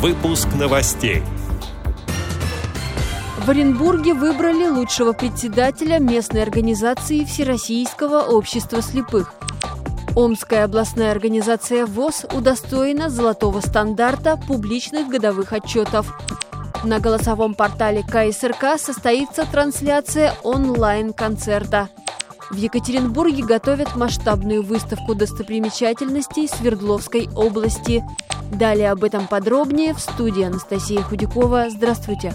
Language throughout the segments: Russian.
Выпуск новостей. В Оренбурге выбрали лучшего председателя местной организации Всероссийского общества слепых. Омская областная организация ВОЗ удостоена золотого стандарта публичных годовых отчетов. На голосовом портале КСРК состоится трансляция онлайн-концерта. В Екатеринбурге готовят масштабную выставку достопримечательностей Свердловской области. Далее об этом подробнее в студии Анастасия Худякова. Здравствуйте!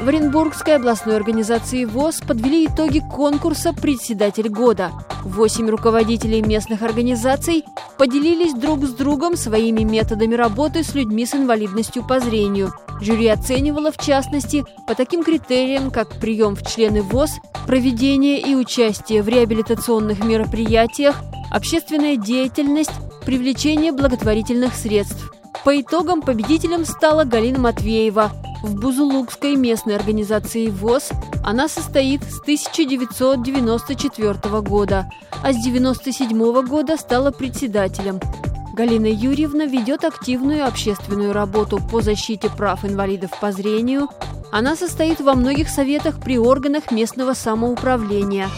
В Оренбургской областной организации ВОЗ подвели итоги конкурса «Председатель года». Восемь руководителей местных организаций поделились друг с другом своими методами работы с людьми с инвалидностью по зрению. Жюри оценивало, в частности, по таким критериям, как прием в члены ВОЗ, проведение и участие в реабилитационных мероприятиях, общественная деятельность, привлечение благотворительных средств. По итогам победителем стала Галина Матвеева – в Бузулукской местной организации ВОЗ она состоит с 1994 года, а с 1997 года стала председателем. Галина Юрьевна ведет активную общественную работу по защите прав инвалидов по зрению. Она состоит во многих советах при органах местного самоуправления.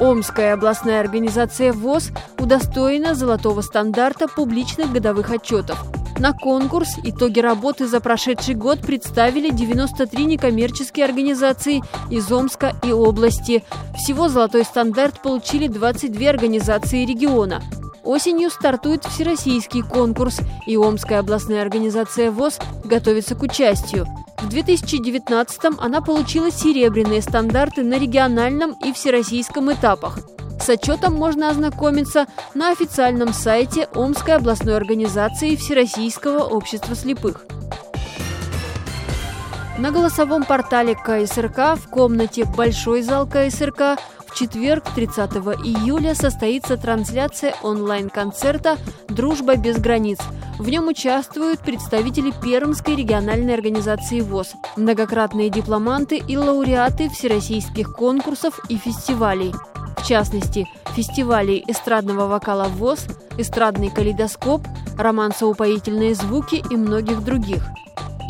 Омская областная организация ВОЗ удостоена золотого стандарта публичных годовых отчетов – на конкурс итоги работы за прошедший год представили 93 некоммерческие организации из Омска и области. Всего «Золотой стандарт» получили 22 организации региона. Осенью стартует всероссийский конкурс, и Омская областная организация ВОЗ готовится к участию. В 2019-м она получила серебряные стандарты на региональном и всероссийском этапах. С отчетом можно ознакомиться на официальном сайте Омской областной организации Всероссийского общества слепых. На голосовом портале КСРК в комнате «Большой зал КСРК» в четверг, 30 июля, состоится трансляция онлайн-концерта «Дружба без границ». В нем участвуют представители Пермской региональной организации ВОЗ, многократные дипломанты и лауреаты всероссийских конкурсов и фестивалей – в частности, фестивалей эстрадного вокала ВОЗ, эстрадный калейдоскоп, романсоупоительные звуки и многих других.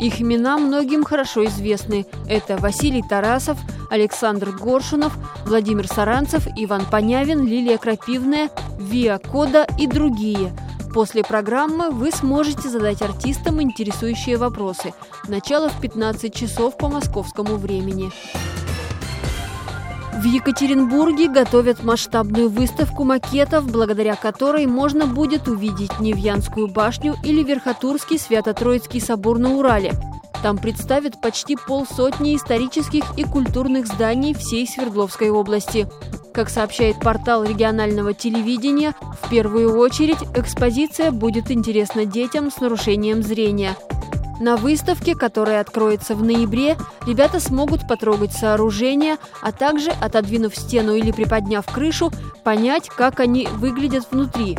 Их имена многим хорошо известны. Это Василий Тарасов, Александр Горшунов, Владимир Саранцев, Иван Понявин, Лилия Крапивная, Виа Кода и другие. После программы вы сможете задать артистам интересующие вопросы. Начало в 15 часов по московскому времени. В Екатеринбурге готовят масштабную выставку макетов, благодаря которой можно будет увидеть Невьянскую башню или Верхотурский Свято-Троицкий собор на Урале. Там представят почти полсотни исторических и культурных зданий всей Свердловской области. Как сообщает портал регионального телевидения, в первую очередь экспозиция будет интересна детям с нарушением зрения – на выставке, которая откроется в ноябре, ребята смогут потрогать сооружения, а также, отодвинув стену или приподняв крышу, понять, как они выглядят внутри.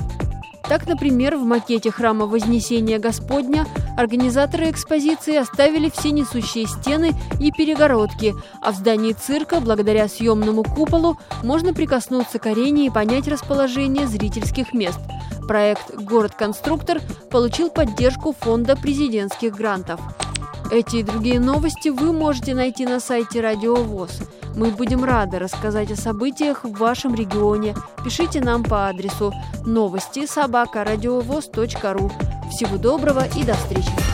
Так, например, в макете храма Вознесения Господня организаторы экспозиции оставили все несущие стены и перегородки, а в здании цирка, благодаря съемному куполу, можно прикоснуться к арене и понять расположение зрительских мест – Проект «Город-конструктор» получил поддержку Фонда президентских грантов. Эти и другие новости вы можете найти на сайте Радио ВОЗ. Мы будем рады рассказать о событиях в вашем регионе. Пишите нам по адресу новости собака ру. Всего доброго и до встречи!